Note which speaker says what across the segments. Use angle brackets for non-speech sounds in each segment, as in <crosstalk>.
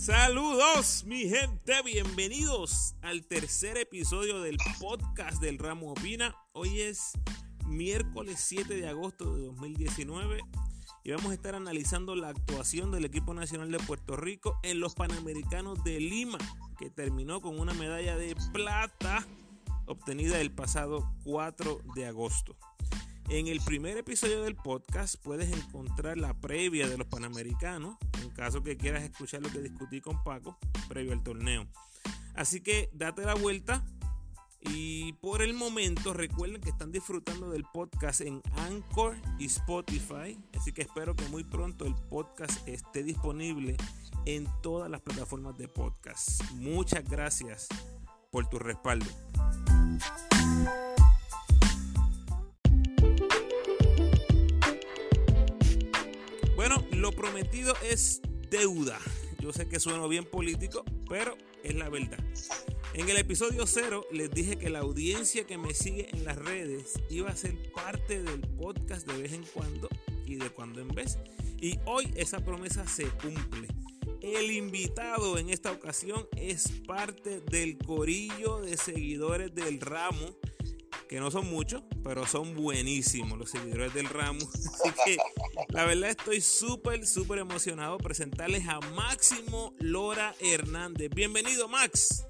Speaker 1: Saludos, mi gente, bienvenidos al tercer episodio del podcast del Ramo Opina. Hoy es miércoles 7 de agosto de 2019 y vamos a estar analizando la actuación del equipo nacional de Puerto Rico en los Panamericanos de Lima, que terminó con una medalla de plata obtenida el pasado 4 de agosto. En el primer episodio del podcast puedes encontrar la previa de los Panamericanos, en caso que quieras escuchar lo que discutí con Paco previo al torneo. Así que date la vuelta y por el momento recuerden que están disfrutando del podcast en Anchor y Spotify, así que espero que muy pronto el podcast esté disponible en todas las plataformas de podcast. Muchas gracias por tu respaldo. Prometido es deuda. Yo sé que suena bien político, pero es la verdad. En el episodio 0 les dije que la audiencia que me sigue en las redes iba a ser parte del podcast de vez en cuando y de cuando en vez. Y hoy esa promesa se cumple. El invitado en esta ocasión es parte del corillo de seguidores del ramo que no son muchos, pero son buenísimos los seguidores del ramo. <laughs> Así que la verdad estoy súper, súper emocionado presentarles a Máximo Lora Hernández. Bienvenido, Max.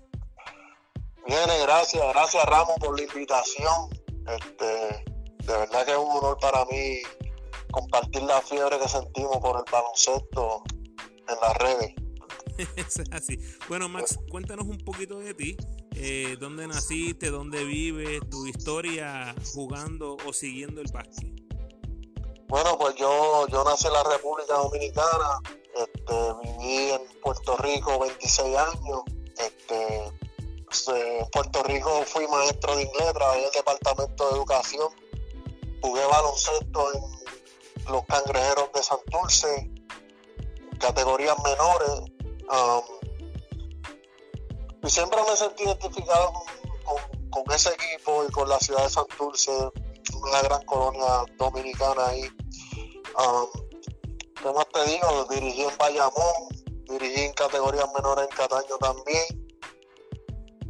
Speaker 2: Bien, gracias, gracias Ramos por la invitación. Este, de verdad que es un honor para mí compartir la fiebre que sentimos por el baloncesto en las redes. <laughs>
Speaker 1: así. Bueno, Max, cuéntanos un poquito de ti eh, dónde naciste, dónde vives, tu historia jugando o siguiendo el básquet.
Speaker 2: Bueno, pues yo, yo nací en la República Dominicana, este, viví en Puerto Rico 26 años, este, en Puerto Rico fui maestro de inglés, trabajé en el departamento de educación, jugué baloncesto en los cangrejeros de Santurce, categorías menores. Um, y siempre me sentí identificado con, ese equipo y con la ciudad de Santurce, una gran colonia dominicana ahí. Um, ¿Qué más te digo? Dirigí en Bayamón, dirigí en categorías menores en Cataño también.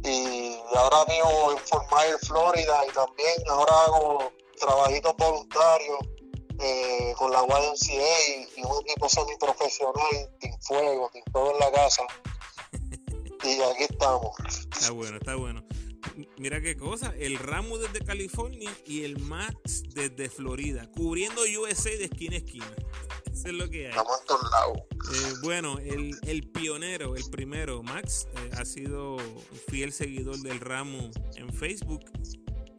Speaker 2: Y ahora vivo en Fort Myers, Florida, y también ahora hago trabajitos voluntarios eh, con la YMCA y, un equipo semiprofesional, sin fuego, sin todo en la casa <laughs> y aquí estamos.
Speaker 1: Está bueno, está bueno. Mira qué cosa, el Ramo desde California y el Max desde Florida, cubriendo USA de esquina a esquina. Eso es lo que hay.
Speaker 2: Estamos en todos lados.
Speaker 1: Eh, bueno, el, pionero, el primero, Max, eh, ha sido fiel seguidor del Ramo en Facebook.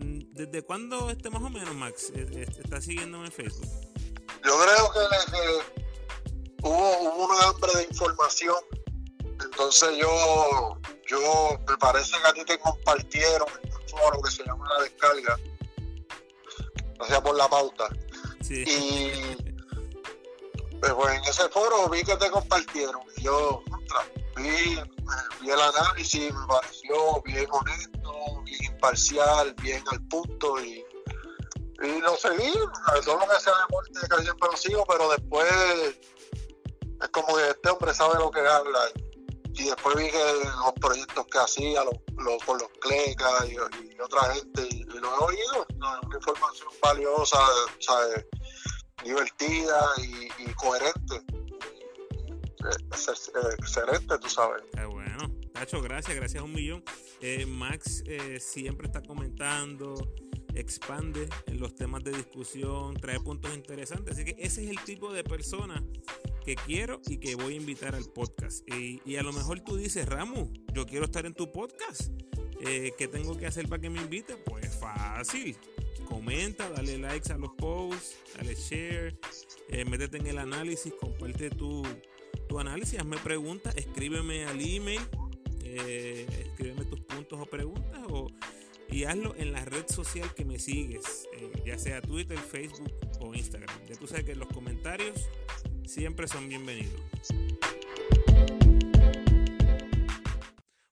Speaker 1: Mm, ¿Desde cuándo este más o menos, Max, eh, está siguiendo en Facebook?
Speaker 2: Yo creo que, hubo, hubo una hambre de información entonces yo, yo me parece que a ti te compartieron en un foro que se llama La Descarga, o sea, por la pauta. Y pues, pues, en ese foro vi que te compartieron. Y yo vi, vi el análisis, me pareció bien honesto, imparcial, bien al punto y, y lo seguí. Todo lo que sea deporte que siempre lo sigo, pero después es como que este hombre sabe lo que habla y después vi que los proyectos que hacía con los clecas y, otra gente, y, lo he oído, una información valiosa, divertida y, coherente. Excelente, tú sabes.
Speaker 1: Qué bueno. Tacho, gracias, gracias un millón. Eh, Max eh, siempre está comentando, expande en los temas de discusión, trae puntos interesantes. Así que ese es el tipo de persona que quiero y que voy a invitar al podcast. Y, a lo mejor tú dices, Ramu, yo quiero estar en tu podcast. Eh, ¿Qué tengo que hacer para que me invite? Pues fácil. Comenta, dale likes a los posts, dale share, métete en el análisis, comparte tu, tu análisis, hazme preguntas, escríbeme al email, eh, escríbeme tus puntos o preguntas o, y hazlo en la red social que me sigues, ya sea Twitter, Facebook o Instagram. Ya tú sabes que los comentarios siempre son bienvenidos.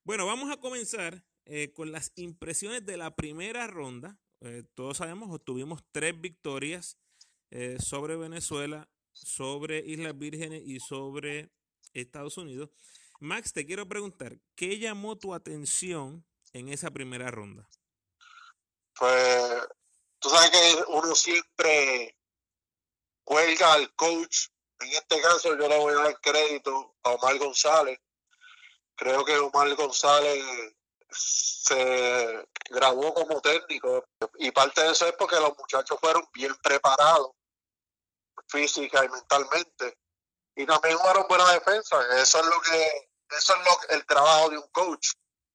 Speaker 1: Bueno, vamos a comenzar eh, con las impresiones de la primera ronda. Eh, todos sabemos, obtuvimos tres victorias eh, sobre Venezuela, sobre Islas Vírgenes y sobre Estados Unidos. Max, te quiero preguntar, ¿qué llamó tu atención en esa primera ronda?
Speaker 2: Pues tú sabes que uno siempre cuelga al coach. En este caso yo le voy a dar crédito a Omar González. Creo que Omar González se graduó como técnico y parte de eso es porque los muchachos fueron bien preparados física y mentalmente y también jugaron buena defensa eso es lo que eso es lo el trabajo de un coach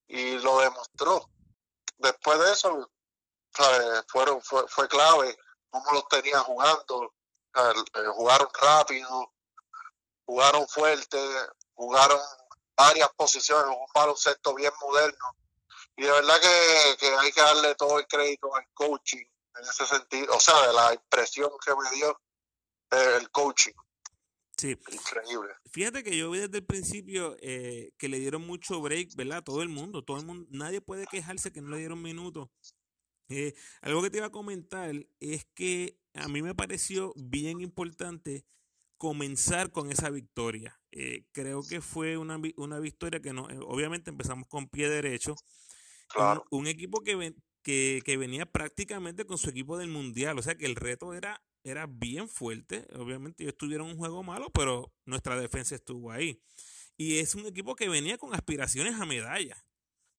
Speaker 2: y lo demostró. Después de eso fueron fue, fue clave cómo los tenía jugando eh, jugaron rápido jugaron fuerte jugaron varias posiciones un baloncesto bien moderno. Y de verdad que, hay que darle todo el crédito al coaching en ese sentido, o sea, de la impresión que me dio eh, el coaching.
Speaker 1: Sí.
Speaker 2: Increíble.
Speaker 1: Fíjate que yo vi desde el principio eh, que le dieron mucho break, ¿verdad? Todo el mundo, todo el mundo, nadie puede quejarse que no le dieron minutos. Eh, algo que te iba a comentar es que a mí me pareció bien importante comenzar con esa victoria. creo que fue una, una victoria que no, obviamente empezamos con pie derecho, un, equipo que, que, venía prácticamente con su equipo del mundial. O sea que el reto era, era bien fuerte. Obviamente ellos tuvieron un juego malo, pero nuestra defensa estuvo ahí. Y es un equipo que venía con aspiraciones a medalla.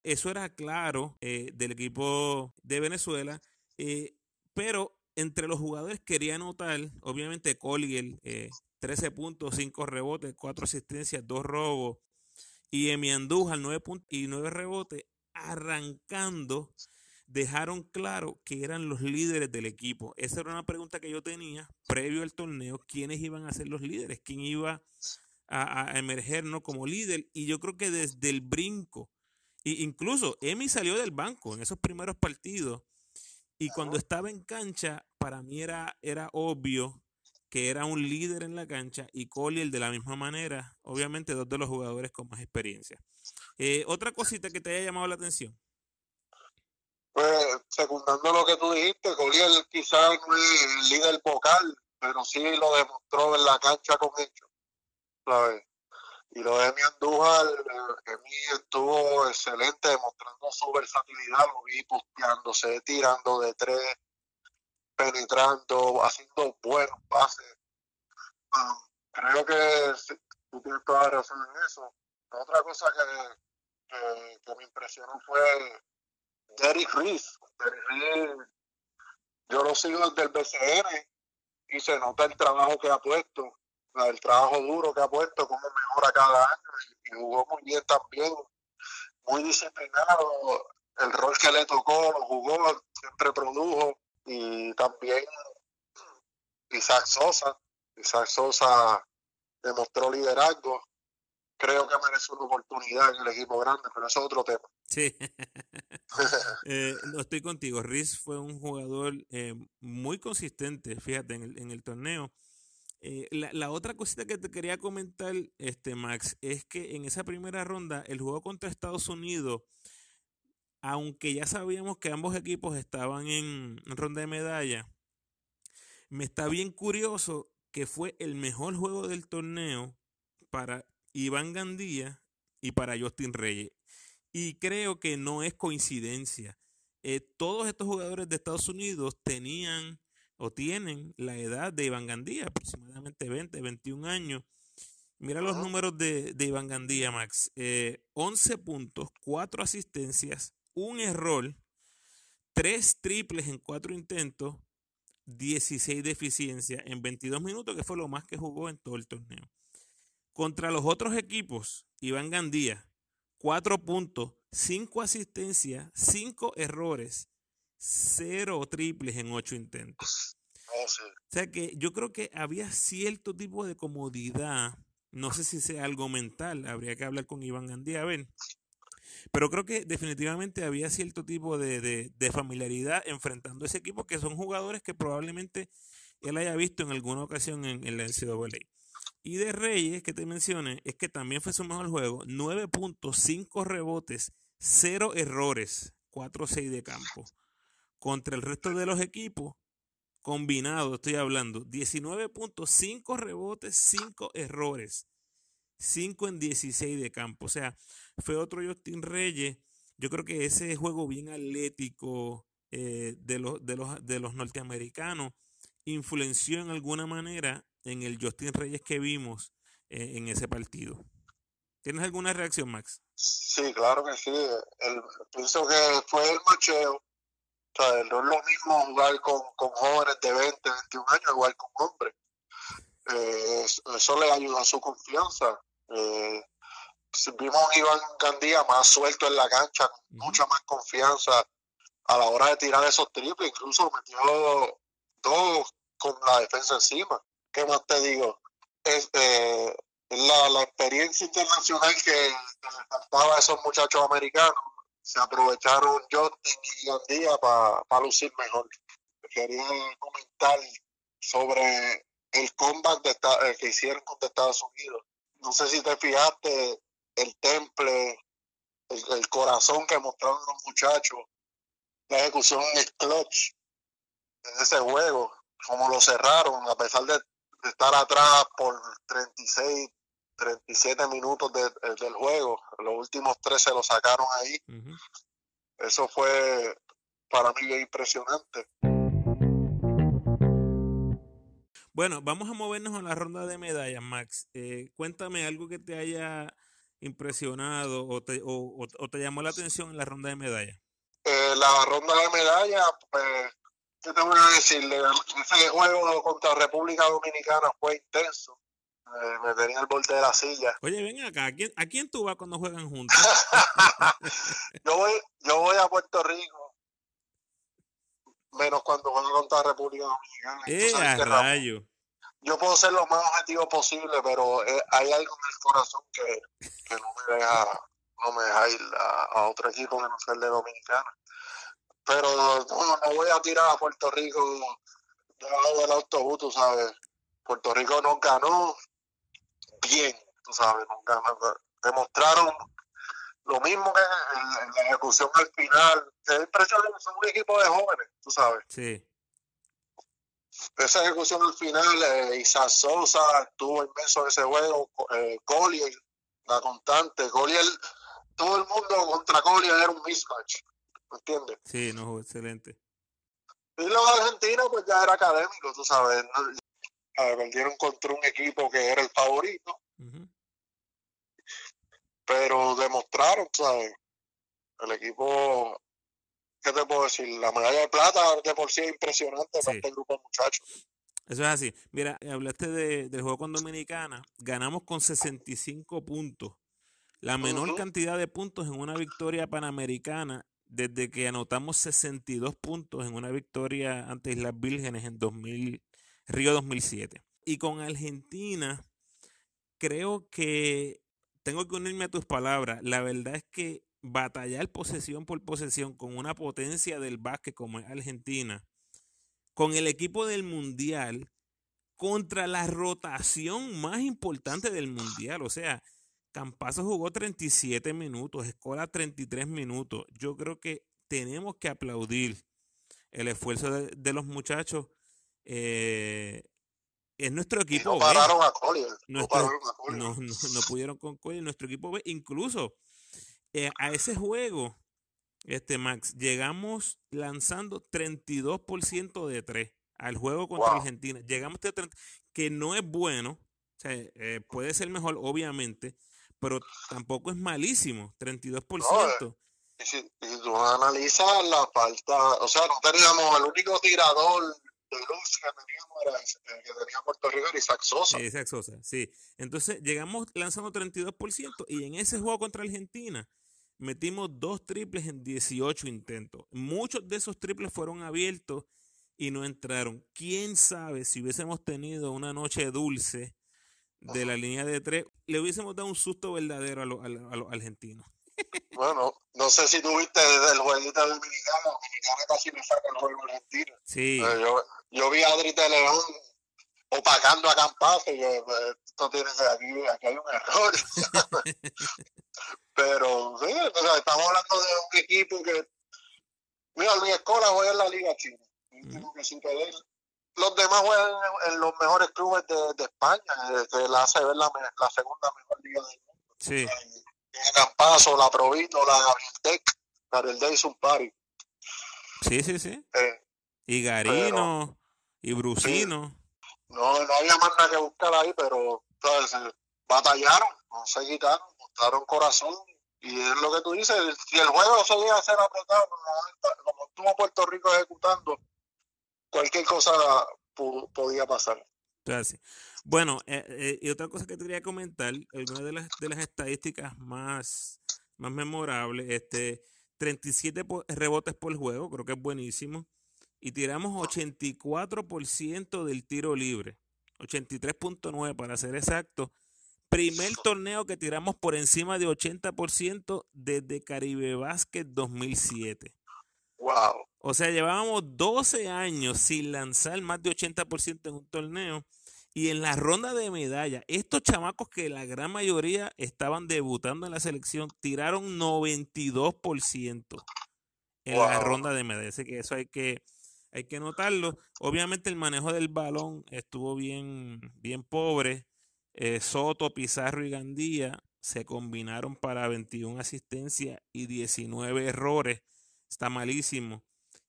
Speaker 1: Eso era claro eh, del equipo de Venezuela. Eh, pero entre los jugadores quería anotar, obviamente, Collier, eh, 13 puntos, 5 rebotes, 4 asistencias, 2 robos. Y Emi Andújar, 9 puntos y 9 rebotes arrancando, dejaron claro que eran los líderes del equipo. Esa era una pregunta que yo tenía previo al torneo, quiénes iban a ser los líderes, quién iba a, emerger ¿no? como líder. Y yo creo que desde el brinco, e incluso Emi salió del banco en esos primeros partidos. Y cuando estaba en cancha, para mí era, era obvio que era un líder en la cancha y Collier de la misma manera, obviamente dos de los jugadores con más experiencia. Eh, otra cosita que te haya llamado la atención.
Speaker 2: Pues, secundando lo que tú dijiste, Collier quizás no es líder vocal, pero sí lo demostró en la cancha con ellos. ¿sabes? Y lo de mi Andújar, Emi estuvo excelente, demostrando su versatilidad, lo vi posteándose, tirando de tres, penetrando, haciendo buenos pases. Um, creo que tú tienes toda la razón en eso. Otra cosa que, que, me impresionó fue Derrick Reese. Derrick yo lo sigo desde el BCN y se nota el trabajo que ha puesto, el trabajo duro que ha puesto, cómo mejora cada año y, jugó muy bien también, muy disciplinado, el rol que le tocó lo jugó, siempre produjo y también Isaac Sosa, Isaac Sosa demostró liderazgo, creo que merece una oportunidad en el equipo grande, pero eso es otro tema.
Speaker 1: Sí, <laughs> <laughs> eh, no estoy contigo. Riz fue un jugador eh, muy consistente, fíjate, en el, torneo. Eh, la, la, otra cosita que te quería comentar, este Max, es que en esa primera ronda, el juego contra Estados Unidos, aunque ya sabíamos que ambos equipos estaban en ronda de medalla, me está bien curioso que fue el mejor juego del torneo para Iván Gandía y para Justin Reyes. Y creo que no es coincidencia. Eh, todos estos jugadores de Estados Unidos tenían o tienen la edad de Iván Gandía, aproximadamente 20, 21 años. Mira los números de, Iván Gandía, Max. 11 eh, puntos, 4 asistencias, un error, 3 triples en 4 intentos, 16 de eficiencia en 22 minutos, que fue lo más que jugó en todo el torneo. Contra los otros equipos, Iván Gandía, 4 puntos, 5 asistencias, 5 errores, 0 triples en 8 intentos.
Speaker 2: Oh,
Speaker 1: o sea que yo creo que había cierto tipo de comodidad. No sé si sea algo mental, habría que hablar con Iván Gandía a ver. Pero creo que definitivamente había cierto tipo de, familiaridad enfrentando ese equipo, que son jugadores que probablemente él haya visto en alguna ocasión en, en la NCAA. Y de Reyes, que te mencioné, es que también fue su mejor juego. 9 puntos, 5 rebotes, 0 errores, 4-6 de campo. Contra el resto de los equipos, combinados, estoy hablando, 19 puntos, 5 rebotes, 5 errores. 5 en 16 de campo. O sea, fue otro Justin Reyes. Yo creo que ese juego bien atlético eh, de, los, de, los, de los norteamericanos influenció en alguna manera en el Justin Reyes que vimos eh, en ese partido. ¿Tienes alguna reacción, Max?
Speaker 2: Sí, claro que sí. El, pienso que fue el macheo. O sea, no es lo mismo jugar con, con jóvenes de 20, 21 años, igual con hombres. Eh, eso le ayudó a su confianza. Eh, vimos a Iván Gandía más suelto en la cancha, con mucha más confianza a la hora de tirar esos triples. Incluso metió dos con la defensa encima. ¿Qué más te digo? Es, eh, la, la, experiencia internacional que, que, le faltaba a esos muchachos americanos. Se aprovecharon Justin y Gandía para lucir mejor. Quería comentar sobre el comeback de, eh, que hicieron contra Estados Unidos. No sé si te fijaste el temple, el, el corazón que mostraron los muchachos, la ejecución en el clutch en ese juego, como lo cerraron, a pesar de, de estar atrás por 36, 37 minutos de, de, del juego, los últimos tres se lo sacaron ahí. Uh -huh. Eso fue para mí impresionante.
Speaker 1: Bueno, vamos a movernos a la ronda de medallas, Max. Eh, cuéntame algo que te haya impresionado o te, o, o te, llamó la atención en la ronda de medallas.
Speaker 2: Eh, la ronda de medallas, pues, ¿qué te voy a decir? Ese juego contra República Dominicana fue intenso. Eh, me tenía el borde de la silla. <laughs>
Speaker 1: Oye, ven acá, ¿a quién, ¿a quién tú vas cuando juegan juntos? <laughs>
Speaker 2: yo, voy, yo voy a Puerto Rico menos cuando juego contra República Dominicana.
Speaker 1: ¡Eh, a rayo!
Speaker 2: Yo puedo ser lo más objetivo posible, pero eh, hay algo en el corazón que, que no me deja no me deja ir a, a, otro equipo que no sea el de Dominicana. Pero no, no voy a tirar a Puerto Rico debajo del autobús, tú sabes. Puerto Rico nos ganó bien, tú sabes, nos ganó. Demostraron lo mismo que en, en la ejecución al final. Es impresionante, son un equipo de jóvenes, tú sabes.
Speaker 1: Sí.
Speaker 2: Esa ejecución al final, eh, Isaac Sosa estuvo inmenso en ese juego, eh, Collier, la constante, Collier, todo el mundo contra Collier era un mismatch, ¿me entiendes?
Speaker 1: Sí, no, excelente.
Speaker 2: Y los argentinos, pues ya era académico, tú sabes, ¿no? perdieron contra un equipo que era el favorito, uh -huh. pero demostraron, ¿sabes? El equipo ¿qué te puedo decir? La medalla de plata de por sí es impresionante sí. para este grupo de muchachos.
Speaker 1: Eso es así. Mira, hablaste de, del juego con Dominicana. Ganamos con 65 puntos. La menor uh -huh. cantidad de puntos en una victoria panamericana desde que anotamos 62 puntos en una victoria ante Islas Vírgenes en 2000, Río 2007. Y con Argentina, creo que tengo que unirme a tus palabras. La verdad es que batallar posesión por posesión con una potencia del básquet como es Argentina, con el equipo del Mundial, contra la rotación más importante del Mundial. O sea, Campazo jugó 37 minutos, Escola 33 minutos. Yo creo que tenemos que aplaudir el esfuerzo de, de los muchachos. Eh, es nuestro equipo.
Speaker 2: No pararon a Collier.
Speaker 1: Nuestro, no, pararon a Collier. No, no, no, pudieron con Collier. Nuestro equipo B, incluso eh, a ese juego, este Max, llegamos lanzando 32% de 3 al juego contra wow. Argentina. Llegamos a 30, que no es bueno, o sea, eh, puede ser mejor, obviamente, pero tampoco es malísimo, 32%. No,
Speaker 2: y si, si tú analizas la falta, o sea, no teníamos el único tirador de luz que teníamos era el que tenía Puerto Rico era Isaac Sosa.
Speaker 1: Isaac Sosa, sí. Entonces llegamos lanzando 32% y en ese juego contra Argentina metimos dos triples en 18 intentos. Muchos de esos triples fueron abiertos y no entraron. ¿Quién sabe si hubiésemos tenido una noche dulce de la línea de tres, le hubiésemos dado un susto verdadero a, lo, a, lo, a los argentinos?
Speaker 2: Bueno, no sé si tuviste desde el jueguito dominicano, dominicana casi me saca el juego argentino.
Speaker 1: Sí.
Speaker 2: Eh, yo, yo vi a Adri de León opacando a Campazo y yo, esto tiene aquí, aquí hay un error. <laughs> Pero sí, o sea, estamos hablando de un equipo que, mira, Luis Escola juega en la Liga China. El último que supe de él, los demás juegan en, los mejores clubes de, España, eh, que la hace ver la, segunda mejor liga del mundo.
Speaker 1: Sí.
Speaker 2: En Campazo, la Provito, la Vildec, la del un party.
Speaker 1: Sí, sí, sí. Eh, y Garino, y Brusino.
Speaker 2: No, no había más nada que buscar ahí, pero batallaron, no se quitaron, mostraron corazón. Y es lo que tú dices, si el juego se llega a ser apretado, como estuvo Puerto Rico ejecutando, cualquier cosa podía pasar.
Speaker 1: Gracias. Bueno, eh, eh, y otra cosa que te quería comentar, alguna de las, de las estadísticas más, más memorables, este, 37 rebotes por juego, creo que es buenísimo, y tiramos 84% del tiro libre, 83.9 para ser exacto. Primer torneo que tiramos por encima de 80% desde Caribe Basket 2007.
Speaker 2: Wow.
Speaker 1: O sea, llevábamos 12 años sin lanzar más de 80% en un torneo. Y en la ronda de medalla, estos chamacos que la gran mayoría estaban debutando en la selección, tiraron 92% en la ronda de medalla. Así que eso hay que, hay que notarlo. Obviamente el manejo del balón estuvo bien, bien pobre. Eh, Soto, Pizarro y Gandía se combinaron para 21 asistencias y 19 errores. Está malísimo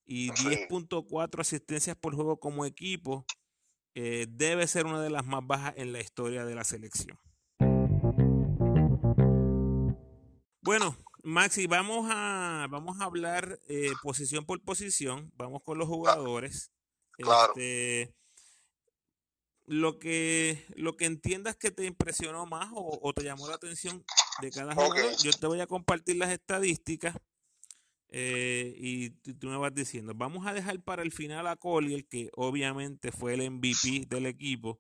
Speaker 1: y 10.4 asistencias por juego como equipo, eh, debe ser una de las más bajas en la historia de la selección. Bueno, Maxi, vamos a, vamos a hablar eh, posición por posición. Vamos con los jugadores.
Speaker 2: Claro.
Speaker 1: Este, lo que lo que entiendas que te impresionó más o, te llamó la atención de cada jugador, yo te voy a compartir las estadísticas eh, y tú me vas diciendo, vamos a dejar para el final a Collier, que obviamente fue el MVP del equipo.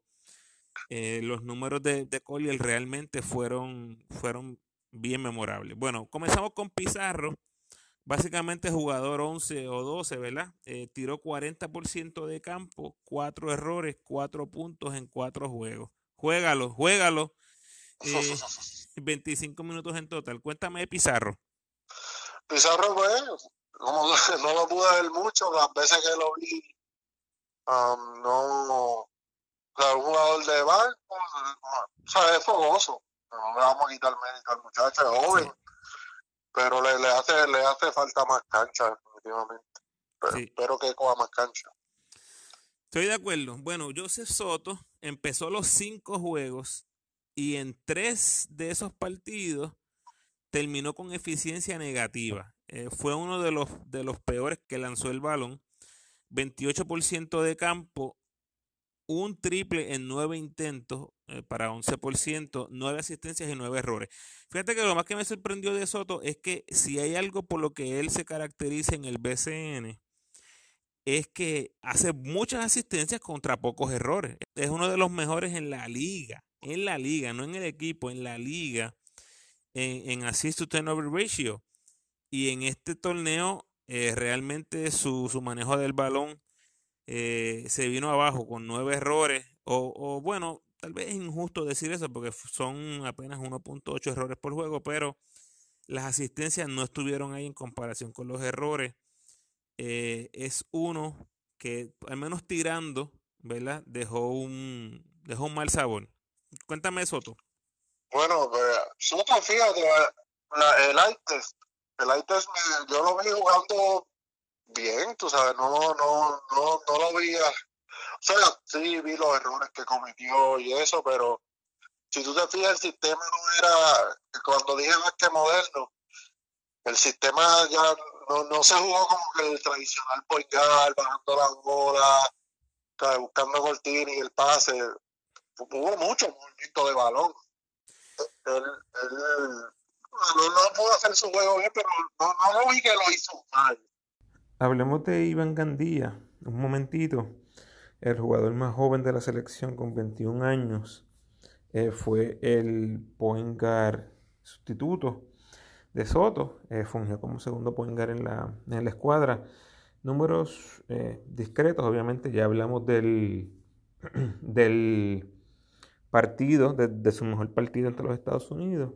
Speaker 1: Eh, los números de, de Collier realmente fueron, fueron bien memorables. Bueno, comenzamos con Pizarro. Básicamente jugador 11 o 12, ¿verdad? Eh, tiró 40% de campo, 4 errores, 4 puntos en 4 juegos. Juégalo, juégalo. <laughs> 25 minutos en total. Cuéntame de Pizarro.
Speaker 2: Pizarro, pues, como <laughs> no lo pude ver mucho, las veces que lo vi, um, no, o sea, un jugador de banco, o sea, es fogoso, no le vamos a quitar mérito al muchacho, es joven, pero le, le, hace, le hace falta más cancha, definitivamente. Pero, Espero que coja más cancha.
Speaker 1: Estoy de acuerdo. Bueno, Joseph Soto empezó los cinco juegos y en tres de esos partidos terminó con eficiencia negativa. Eh, fue uno de los, de los peores que lanzó el balón. 28% de campo, un triple en nueve intentos eh, para 11%, nueve asistencias y nueve errores. Fíjate que lo más que me sorprendió de Soto es que si hay algo por lo que él se caracteriza en el BCN, es que hace muchas asistencias contra pocos errores. Es uno de los mejores en la liga, en la liga, no en el equipo, en la liga en, assist to turnover ratio. Y en este torneo, eh, realmente su, manejo del balón eh, se vino abajo con nueve errores. O, bueno, tal vez es injusto decir eso porque son apenas 1.8 errores por juego, pero las asistencias no estuvieron ahí en comparación con los errores. Eh, es uno que, al menos tirando, ¿verdad? Dejó un, dejó un mal sabor. Cuéntame, Soto.
Speaker 2: Bueno, pues, Soto, fíjate, la, el ITES, el ITES yo lo vi jugando bien, tú sabes, no, no, no, no lo vi, o sea, sí vi los errores que cometió y eso, pero si tú te fijas, el sistema no era, cuando dije más que moderno, el sistema ya no, no se jugó como que el tradicional point bajando la bola, buscando Cortini y el pase, hubo mucho movimiento de balón él, no, pudo hacer su juego bien, pero no, no vi que lo hizo mal.
Speaker 1: Hablemos de Iván Gandía, un momentito. El jugador más joven de la selección con 21 años eh, fue el point sustituto de Soto. Eh, fungió como segundo point en la, en la escuadra. Números eh, discretos, obviamente, ya hablamos del, <clears throat> del partido, de, su mejor partido entre los Estados Unidos.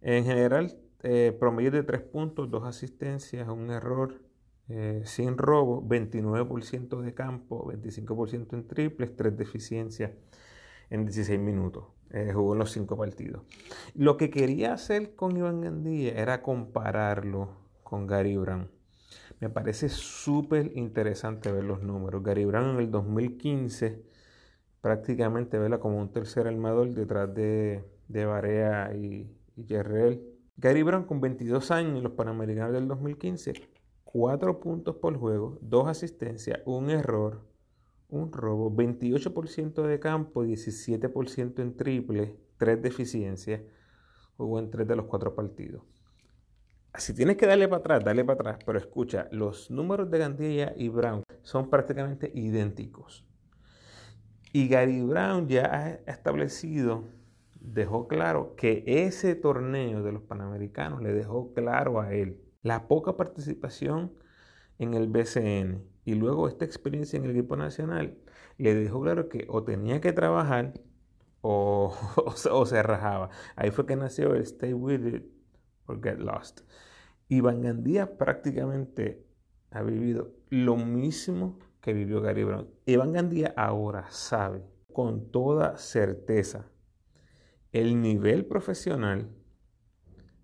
Speaker 1: En general, eh, promedio de tres puntos, dos asistencias, un error, eh, sin robo, 29% de campo, 25% en triples, 3 deficiencias en 16 minutos. Eh, jugó en los 5 partidos. Lo que quería hacer con Iván Gandía era compararlo con Gary Brown. Me parece súper interesante ver los números. Gary Brown en el 2015 prácticamente vela como un tercer armador detrás de, de Barea y, y Gary Brown con 22 años en los Panamericanos del 2015, 4 puntos por juego, 2 asistencias, un error, un robo, 28% de campo, 17% en triple, 3 deficiencias, jugó en 3 de los 4 partidos. Si tienes que darle para atrás, dale para atrás, pero escucha, los números de Gandía y Brown son prácticamente idénticos. Y Gary Brown ya ha establecido dejó claro que ese torneo de los Panamericanos le dejó claro a él la poca participación en el BCN y luego esta experiencia en el equipo nacional le dejó claro que o tenía que trabajar o, <laughs> o, se rajaba. Ahí fue que nació el Stay With It or Get Lost. Iván Gandía prácticamente ha vivido lo mismo que vivió Gary Brown. Iván Gandía ahora sabe con toda certeza el nivel profesional,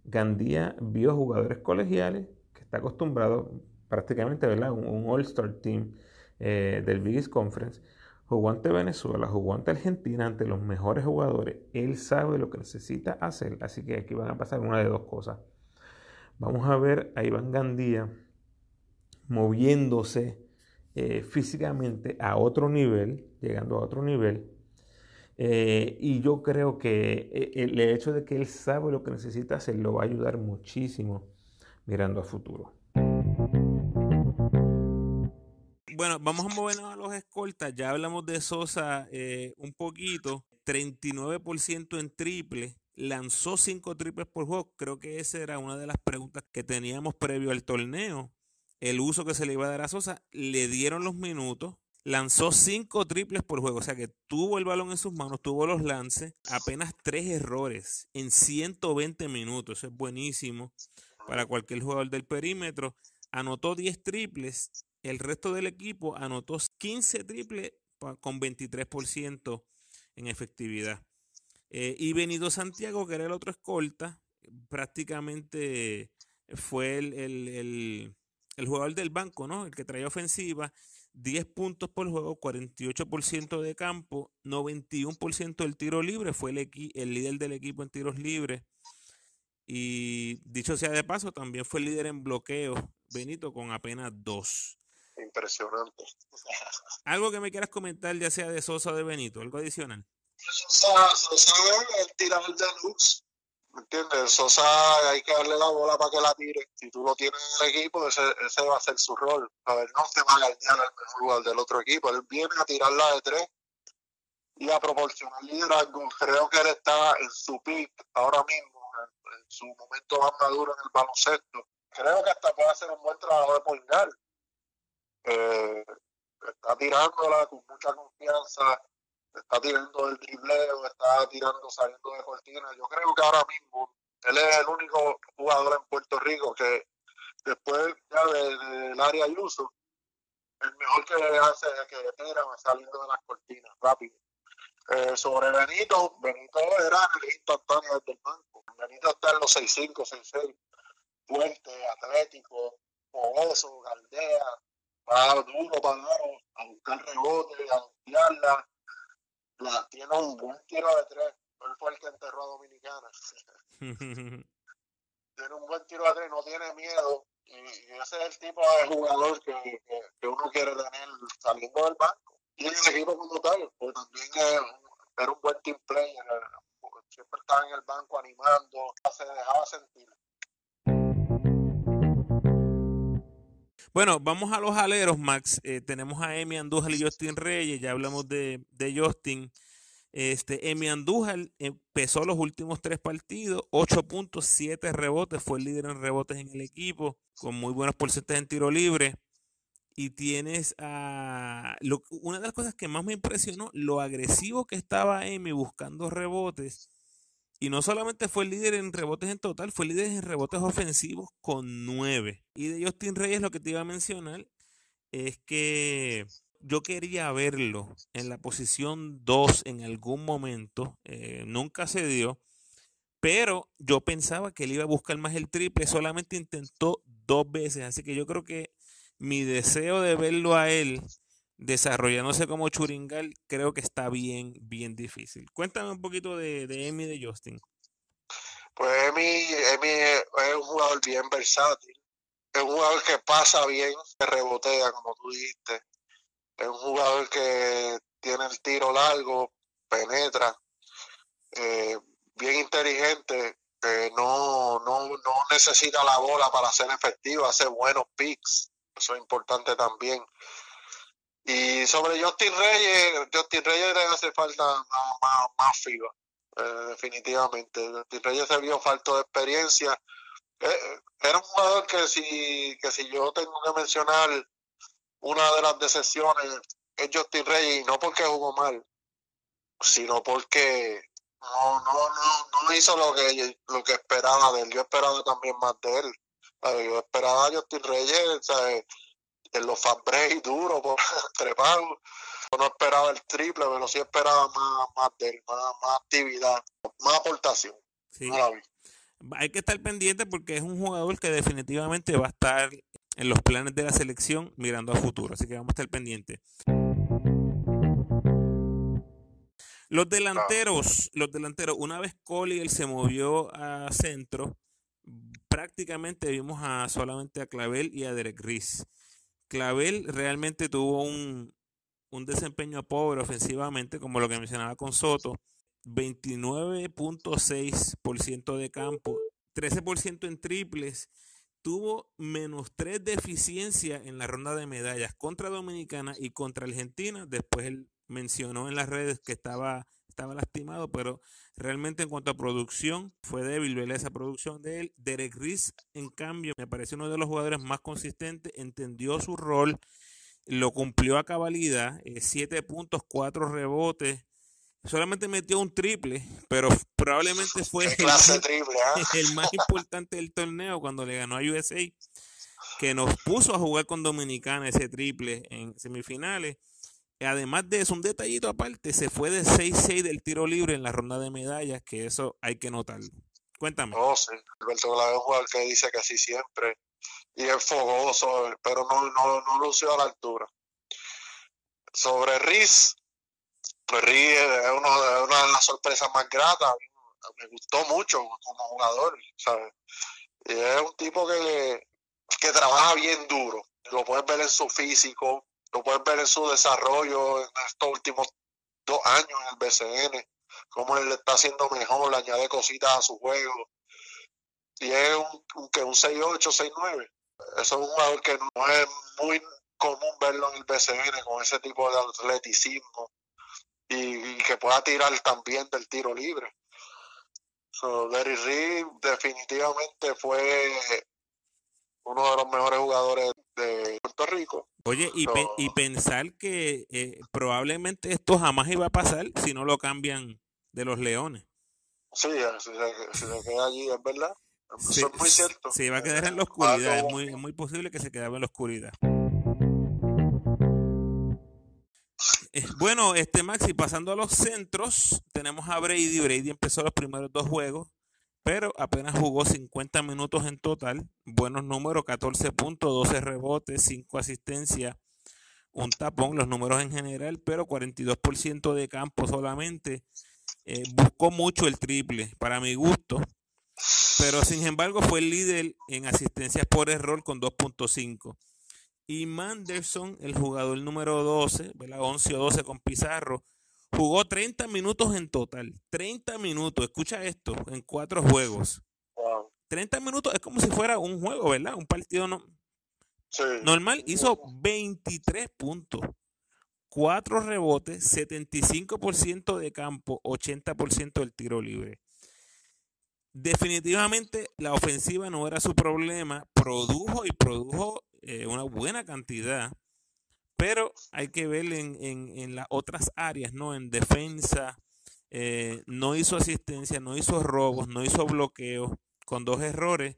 Speaker 1: Gandía vio jugadores colegiales que está acostumbrado prácticamente a un, un All-Star Team eh, del Big East Conference. Jugó ante Venezuela, jugó ante Argentina, ante los mejores jugadores. Él sabe lo que necesita hacer, así que aquí van a pasar una de dos cosas. Vamos a ver a Iván Gandía moviéndose eh, físicamente a otro nivel, llegando a otro nivel, eh, y yo creo que eh, el hecho de que él sabe lo que necesita hacer lo va a ayudar muchísimo mirando a futuro. Bueno, vamos a movernos a los escoltas. Ya hablamos de Sosa un poquito. 39% en triple. Lanzó 5 triples por juego. Creo que esa era una de las preguntas que teníamos previo al torneo. El uso que se le iba a dar a Sosa. Le dieron los minutos lanzó cinco triples por juego, o sea que tuvo el balón en sus manos, tuvo los lances, apenas tres errores en 120 minutos, eso es buenísimo para cualquier jugador del perímetro. Anotó 10 triples, el resto del equipo anotó 15 triples con 23% en efectividad. Eh, y Benito Santiago, que era el otro escolta, prácticamente fue el, el, el jugador del banco, ¿no? El que traía ofensiva 10 puntos por juego, 48% de campo, 91% del tiro libre, fue el, el líder del equipo en tiros libres. Y dicho sea de paso, también fue el líder en bloqueo, Benito, con apenas dos.
Speaker 2: Impresionante.
Speaker 1: Algo que me quieras comentar, ya sea de Sosa o de Benito, algo adicional.
Speaker 2: Sosa, Sosa el tirador de luz. ¿Me entiendes? Sosa hay que darle la bola para que la tire. Si tú lo tienes en el equipo, ese, ese va a ser su rol. A ver, no se va a ganar al mejor jugador del otro equipo. Él viene a tirarla de tres y a proporcionar liderazgo. Creo que él está en su pick ahora mismo, en, su momento más maduro en el baloncesto. Creo que hasta puede hacer un buen trabajo de poingar. Eh, está tirándola con mucha confianza está tirando el dribleo, está tirando saliendo de cortina. Yo creo que ahora mismo él es el único jugador en Puerto Rico que después ya del área de uso, el mejor que hace es que tira saliendo de las cortinas rápido. Eh, sobre Benito, Benito era el instantáneo desde el banco. Benito está en los 6'5, 6'6, fuerte, atlético, fogoso, galdea, va duro, para a buscar rebote, a limpiarla tiene un buen tiro de tres. Él fue el que enterró a Dominicana. <laughs> tiene un buen tiro de tres, no tiene miedo. Y, ese es el tipo de jugador que, que, uno quiere tener saliendo del banco. Y el equipo como tal, pues también era un buen team player. Siempre estaba en el banco animando, se dejaba sentir.
Speaker 1: Bueno, vamos a los aleros, Max. Eh, tenemos a Emi Andújar y Justin Reyes. Ya hablamos de, de Justin. Este, Emi Andújar empezó los últimos tres partidos, 8 puntos, 7 rebotes, fue el líder en rebotes en el equipo, con muy buenos porcentajes en tiro libre. Y tienes a. una de las cosas que más me impresionó, lo agresivo que estaba Emi buscando rebotes Y no solamente fue el líder en rebotes en total, fue líder en rebotes ofensivos con nueve. Y de Justin Reyes lo que te iba a mencionar es que yo quería verlo en la posición 2 en algún momento. Eh, nunca se dio. Pero yo pensaba que él iba a buscar más el triple. Solamente intentó dos veces. Así que yo creo que mi deseo de verlo a él desarrollándose como Churingal, creo que está bien, bien difícil. Cuéntame un poquito de, Emi de Justin.
Speaker 2: Pues Emi, Emi es un jugador bien versátil. Es un jugador que pasa bien, que rebotea, como tú dijiste. Es un jugador que tiene el tiro largo, penetra, eh, bien inteligente, eh, no, no, no necesita la bola para ser efectivo, hace buenos picks. Eso es importante también. Y sobre Justin Reyes, Justin Reyes le hace falta más, más, FIBA, eh, definitivamente. Justin Reyes se vio falto de experiencia. Eh, era un jugador que si, que si yo tengo que mencionar una de las decepciones es Justin Reyes, y no porque jugó mal, sino porque no, no, no, no hizo lo que, lo que esperaba de él. Yo esperaba también más de él. Yo esperaba a Justin Reyes, ¿sabes? En los fan duros por <laughs> trepado. No esperaba el triple, pero sí esperaba más, más, de, más, actividad, más aportación.
Speaker 1: Hay que estar pendiente porque es un jugador que definitivamente va a estar en los planes de la selección mirando al futuro. Así que vamos a estar pendientes. Los delanteros, los delanteros, una vez Collier se movió a centro, prácticamente vimos a solamente a Clavel y a Derek Riz. Clavel realmente tuvo un, desempeño pobre ofensivamente, como lo que mencionaba con Soto. 29.6% de campo, 13% en triples, tuvo menos 3 de eficiencia en la ronda de medallas contra Dominicana y contra Argentina. Después él mencionó en las redes que estaba, estaba lastimado, pero realmente en cuanto a producción fue débil ver esa producción de él. Derek Riz, en cambio, me parece uno de los jugadores más consistentes, entendió su rol, lo cumplió a cabalidad, 7 eh, puntos, 4 rebotes. Solamente metió un triple, pero probablemente fue el ¿ah? <laughs> el más importante del torneo cuando le ganó a USA, que nos puso a jugar con Dominicana ese triple en semifinales Además de eso, un detallito aparte, se fue de 6-6 del tiro libre en la ronda de medallas, que eso hay que notarlo. Cuéntame.
Speaker 2: No, sí. Alberto Clave es un jugador que dice así siempre. Y es fogoso, pero no, no, no lució a la altura. Sobre Riz, pues Riz es uno, una de las sorpresas más gratas. Me gustó mucho como jugador, ¿sabes? Y es un tipo que, que trabaja bien duro. Lo puedes ver en su físico, lo pueden ver en su desarrollo en estos últimos dos años en el BCN, cómo él está haciendo mejor, le añade cositas a su juego. Y es un, que un 6'8, 6'9. Eso es un jugador que no es muy común verlo en el BCN con ese tipo de atleticismo y, que pueda tirar también del tiro libre. So, Derry Reed definitivamente fue uno de los mejores jugadores de Puerto Rico.
Speaker 1: Oye, y, y pensar que eh, probablemente esto jamás iba a pasar si no lo cambian de los Leones.
Speaker 2: Sí, si se, queda allí, es verdad. Eso es muy cierto.
Speaker 1: Se va a quedar en la oscuridad, es muy, muy posible que se quede en la oscuridad. Eh, bueno, este Maxi, pasando a los centros, tenemos a Brady. Brady empezó los primeros dos juegos pero apenas jugó 50 minutos en total. Buenos números, 14 puntos, 12 rebotes, 5 asistencias, un tapón, los números en general, pero 42% de campo solamente. Eh, buscó mucho el triple, para mi gusto, pero sin embargo fue el líder en asistencias por error con 2.5. Y Manderson, el jugador número 12, 11 o 12 con Pizarro, Jugó 30 minutos en total. 30 minutos, escucha esto, en cuatro juegos. 30 minutos es como si fuera un juego, ¿verdad? Un partido no... normal. Hizo 23 puntos. 4 rebotes, 75% de campo, 80% del tiro libre. Definitivamente la ofensiva no era su problema. Produjo y produjo eh, una buena cantidad pero hay que ver en, en, las otras áreas, ¿no? En defensa, eh, no hizo asistencia, no hizo robos, no hizo bloqueos, con dos errores.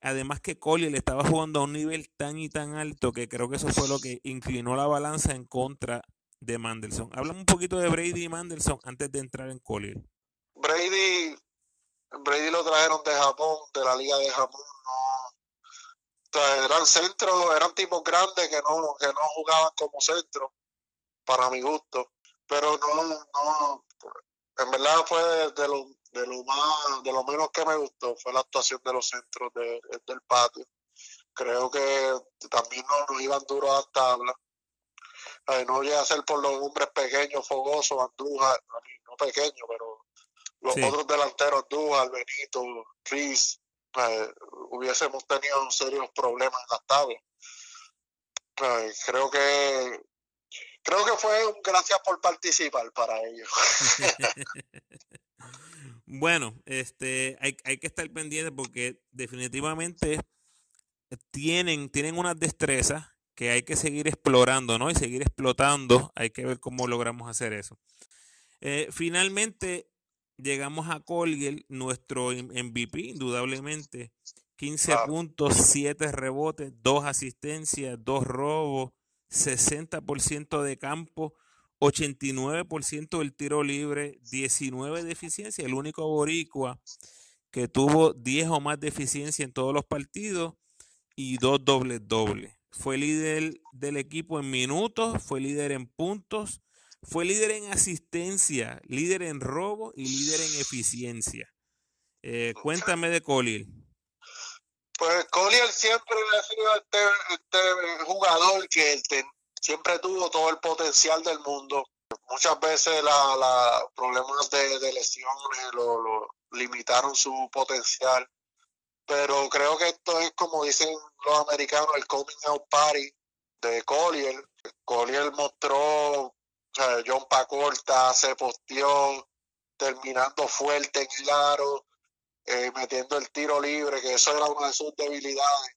Speaker 1: Además que Collier le estaba jugando a un nivel tan y tan alto que creo que eso fue lo que inclinó la balanza en contra de Mandelson. Háblame un poquito de Brady y Mandelson antes de entrar en Collier.
Speaker 2: Brady, Brady lo trajeron de Japón, de la Liga de Japón. No, eran centros, eran tipos grandes que no, que no jugaban como centro, para mi gusto. Pero no, no, en verdad fue de, lo, de lo más, de lo menos que me gustó fue la actuación de los centros del patio. Creo que también no nos iban duros a tabla. no llega a ser por los hombres pequeños, fogosos, Andújar, no pequeños, pero los otros delanteros, Andújar, Benito, Riz, hubiésemos tenido serios problemas en las tablas. creo que creo que fue un gracias por participar para ellos. <laughs>
Speaker 1: bueno, este, hay, hay, que estar pendiente porque definitivamente tienen, tienen unas destrezas que hay que seguir explorando, ¿no? Y seguir explotando. Hay que ver cómo logramos hacer eso. Eh, finalmente llegamos a Colgel, nuestro MVP, indudablemente. 15 puntos, 7 rebotes, 2 asistencias, 2 robos, 60% de campo, 89% del tiro libre, 19 de eficiencia. El único boricua que tuvo 10 o más de eficiencia en todos los partidos y dos dobles dobles. Fue líder del equipo en minutos, fue líder en puntos, fue líder en asistencia, líder en robo y líder en eficiencia. Eh, cuéntame de Collier.
Speaker 2: Pues Collier siempre ha sido este, este jugador que siempre tuvo todo el potencial del mundo. Muchas veces los problemas de, lesiones lo, limitaron su potencial. Pero creo que esto es como dicen los americanos, el coming out party de Collier. Collier mostró, John Pacorta se posteó terminando fuerte en el aro, eh, metiendo el tiro libre, que eso era una de sus debilidades,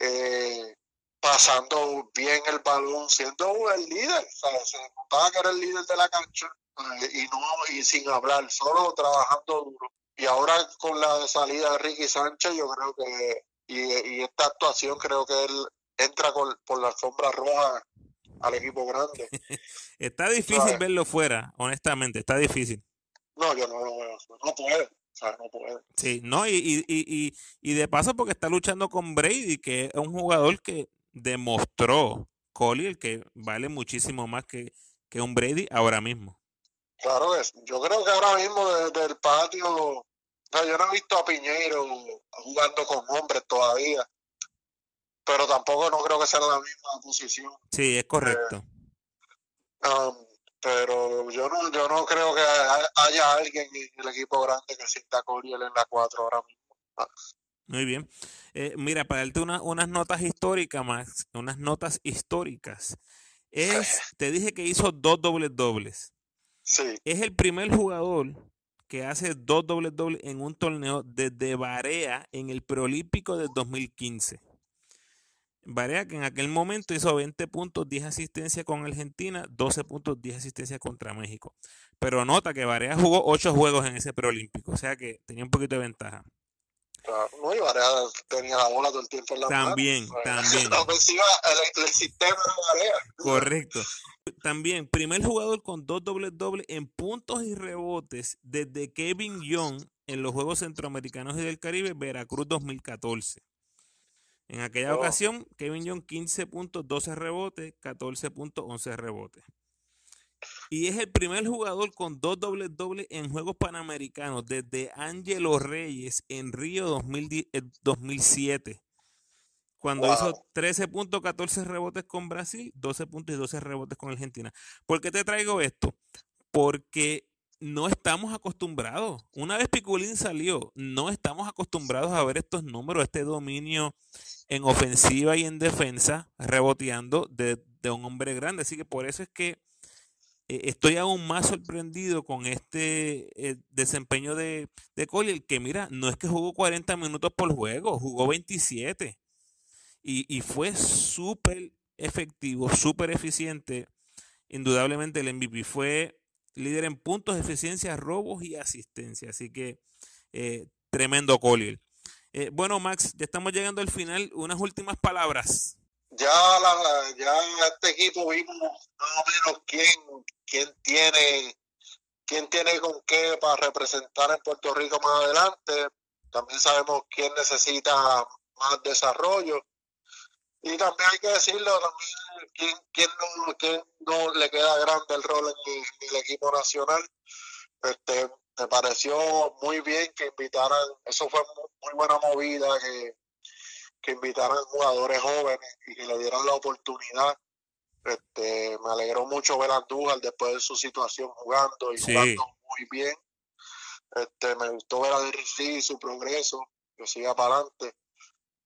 Speaker 2: eh, pasando bien el balón, siendo el líder, se notaba que era el líder de la cancha eh, y no y sin hablar, solo trabajando duro. Y ahora con la salida de Ricky Sánchez, yo creo que, y, esta actuación, creo que él entra por la alfombra roja al equipo grande. <laughs>
Speaker 1: está difícil verlo fuera, honestamente, está difícil.
Speaker 2: No, yo no lo veo, no puede.
Speaker 1: Sí, no, y, y, y, y de paso porque está luchando con Brady, que es un jugador que demostró Collier que vale muchísimo más que, que un Brady ahora mismo.
Speaker 2: Claro, es. yo creo que ahora mismo desde el patio, yo no he visto a Piñeiro jugando con hombres todavía, pero tampoco no creo que sea la misma posición.
Speaker 1: Sí, es correcto.
Speaker 2: Eh, um, pero yo no, yo no creo que haya alguien en el equipo grande que sienta Coriel en la 4 ahora mismo.
Speaker 1: Muy bien. Eh, mira, para darte unas notas históricas más, unas notas históricas. Es, te dije que hizo dos dobles dobles.
Speaker 2: Sí.
Speaker 1: Es el primer jugador que hace dos dobles dobles en un torneo desde Barea en el preolímpico del 2015. Varea que en aquel momento hizo 20 puntos, 10 asistencias con Argentina, 12 puntos, 10 asistencias contra México. Pero nota que Varea jugó 8 juegos en ese preolímpico, o sea que tenía un poquito de ventaja.
Speaker 2: Claro, no, y Varea tenía la bola todo el tiempo en la
Speaker 1: También, también. <laughs>
Speaker 2: La ofensiva, el, el, sistema de Varea.
Speaker 1: Correcto. También, primer jugador con dos dobles dobles en puntos y rebotes desde Kevin Young en los Juegos Centroamericanos y del Caribe, Veracruz 2014. En aquella oh. ocasión, Kevin Young 15 puntos, 12 rebotes, 14 puntos, 11 rebotes. Y es el primer jugador con dos dobles dobles en Juegos Panamericanos desde Angelo Reyes en Río 2007. Eh, cuando hizo 13 puntos, 14 rebotes con Brasil, 12 puntos y 12 rebotes con Argentina. ¿Por qué te traigo esto? Porque no estamos acostumbrados. Una vez Piculín salió, no estamos acostumbrados a ver estos números, este dominio en ofensiva y en defensa, reboteando de, un hombre grande. Así que por eso es que eh, estoy aún más sorprendido con este eh, desempeño de, de Collier, que mira, no es que jugó 40 minutos por juego, jugó 27. Y, y fue súper efectivo, súper eficiente. Indudablemente el MVP fue líder en puntos, eficiencia, robos y asistencia. Así que eh, tremendo Collier. Eh, bueno, Max, ya estamos llegando al final. Unas últimas palabras.
Speaker 2: Ya, ya este equipo vimos más o menos quién, quién tiene quién tiene con qué para representar en Puerto Rico más adelante. También sabemos quién necesita más desarrollo. Y también hay que decirlo, también quién, quién, no, quién no le queda grande el rol en el, equipo nacional. Este, me pareció muy bien que invitaran, eso fue muy, buena movida, que, que invitaran jugadores jóvenes y que le dieran la oportunidad. Este, me alegró mucho ver a Andújar después de su situación jugando y jugando muy bien. Este, me gustó ver a Derrick su progreso, que siga para adelante.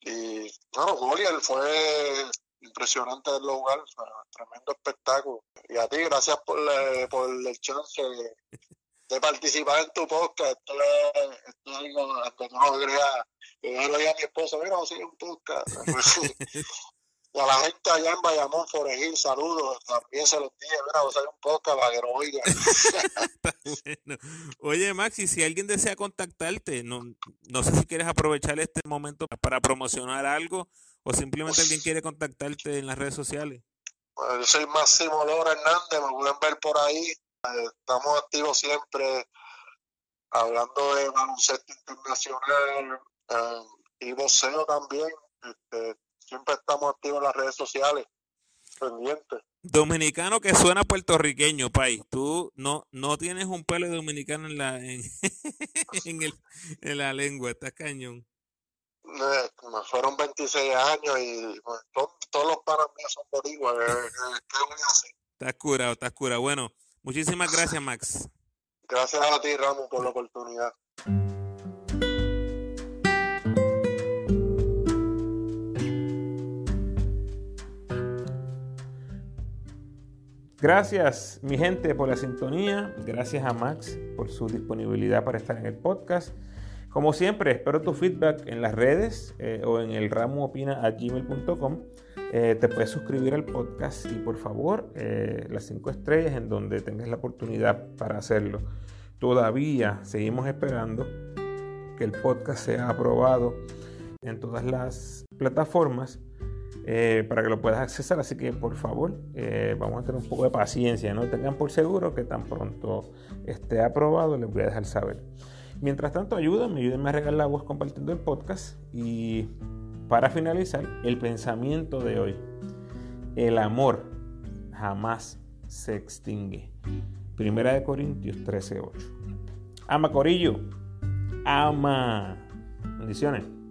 Speaker 2: Y bueno, Goliel fue impresionante verlo jugar, tremendo espectáculo. Y a ti, gracias por, por el chance de, participar en tu podcast. Esto es, esto es algo, hasta no lo yo a mi esposa, mira, vamos a un podcast. <laughs> <laughs> y a la gente allá en Bayamón, Forejil, saludos, también se los dije, mira, vamos a hacer un podcast para que oigan. <laughs>
Speaker 1: bueno. Oye, Maxi, si alguien desea contactarte, no, no sé si quieres aprovechar este momento para promocionar algo o simplemente alguien quiere contactarte en las redes sociales.
Speaker 2: Bueno, yo soy Máximo Lora Hernández, me pueden ver por ahí, estamos activos siempre hablando de baloncesto internacional eh, y voceo también. Este, siempre estamos activos en las redes sociales, pendientes.
Speaker 1: Dominicano que suena puertorriqueño, país. Tú no, no tienes un pelo dominicano en la, en, <laughs> en, la lengua, estás cañón.
Speaker 2: Eh, me fueron 26 años y pues, todos, los panas son boricuas. ¿Qué voy a hacer?
Speaker 1: Estás curado, estás curado. Bueno, muchísimas gracias, Max.
Speaker 2: Gracias a ti, Ramos, por la oportunidad.
Speaker 1: Gracias, mi gente, por la sintonía. Gracias a Max por su disponibilidad para estar en el podcast. Como siempre, espero tu feedback en las redes eh, o en el ramo gmail.com. Eh, te puedes suscribir al podcast y por favor eh, las cinco estrellas en donde tengas la oportunidad para hacerlo. Todavía seguimos esperando que el podcast sea aprobado en todas las plataformas eh, para que lo puedas accesar. Así que por favor, eh, vamos a tener un poco de paciencia. No tengan por seguro que tan pronto esté aprobado, les voy a dejar saber. Mientras tanto, ayúdenme, ayúdenme a regalar la voz compartiendo el podcast. Y para finalizar, el pensamiento de hoy. El amor jamás se extingue. Primera de Corintios 13:8. Ama Corillo. Ama. Bendiciones.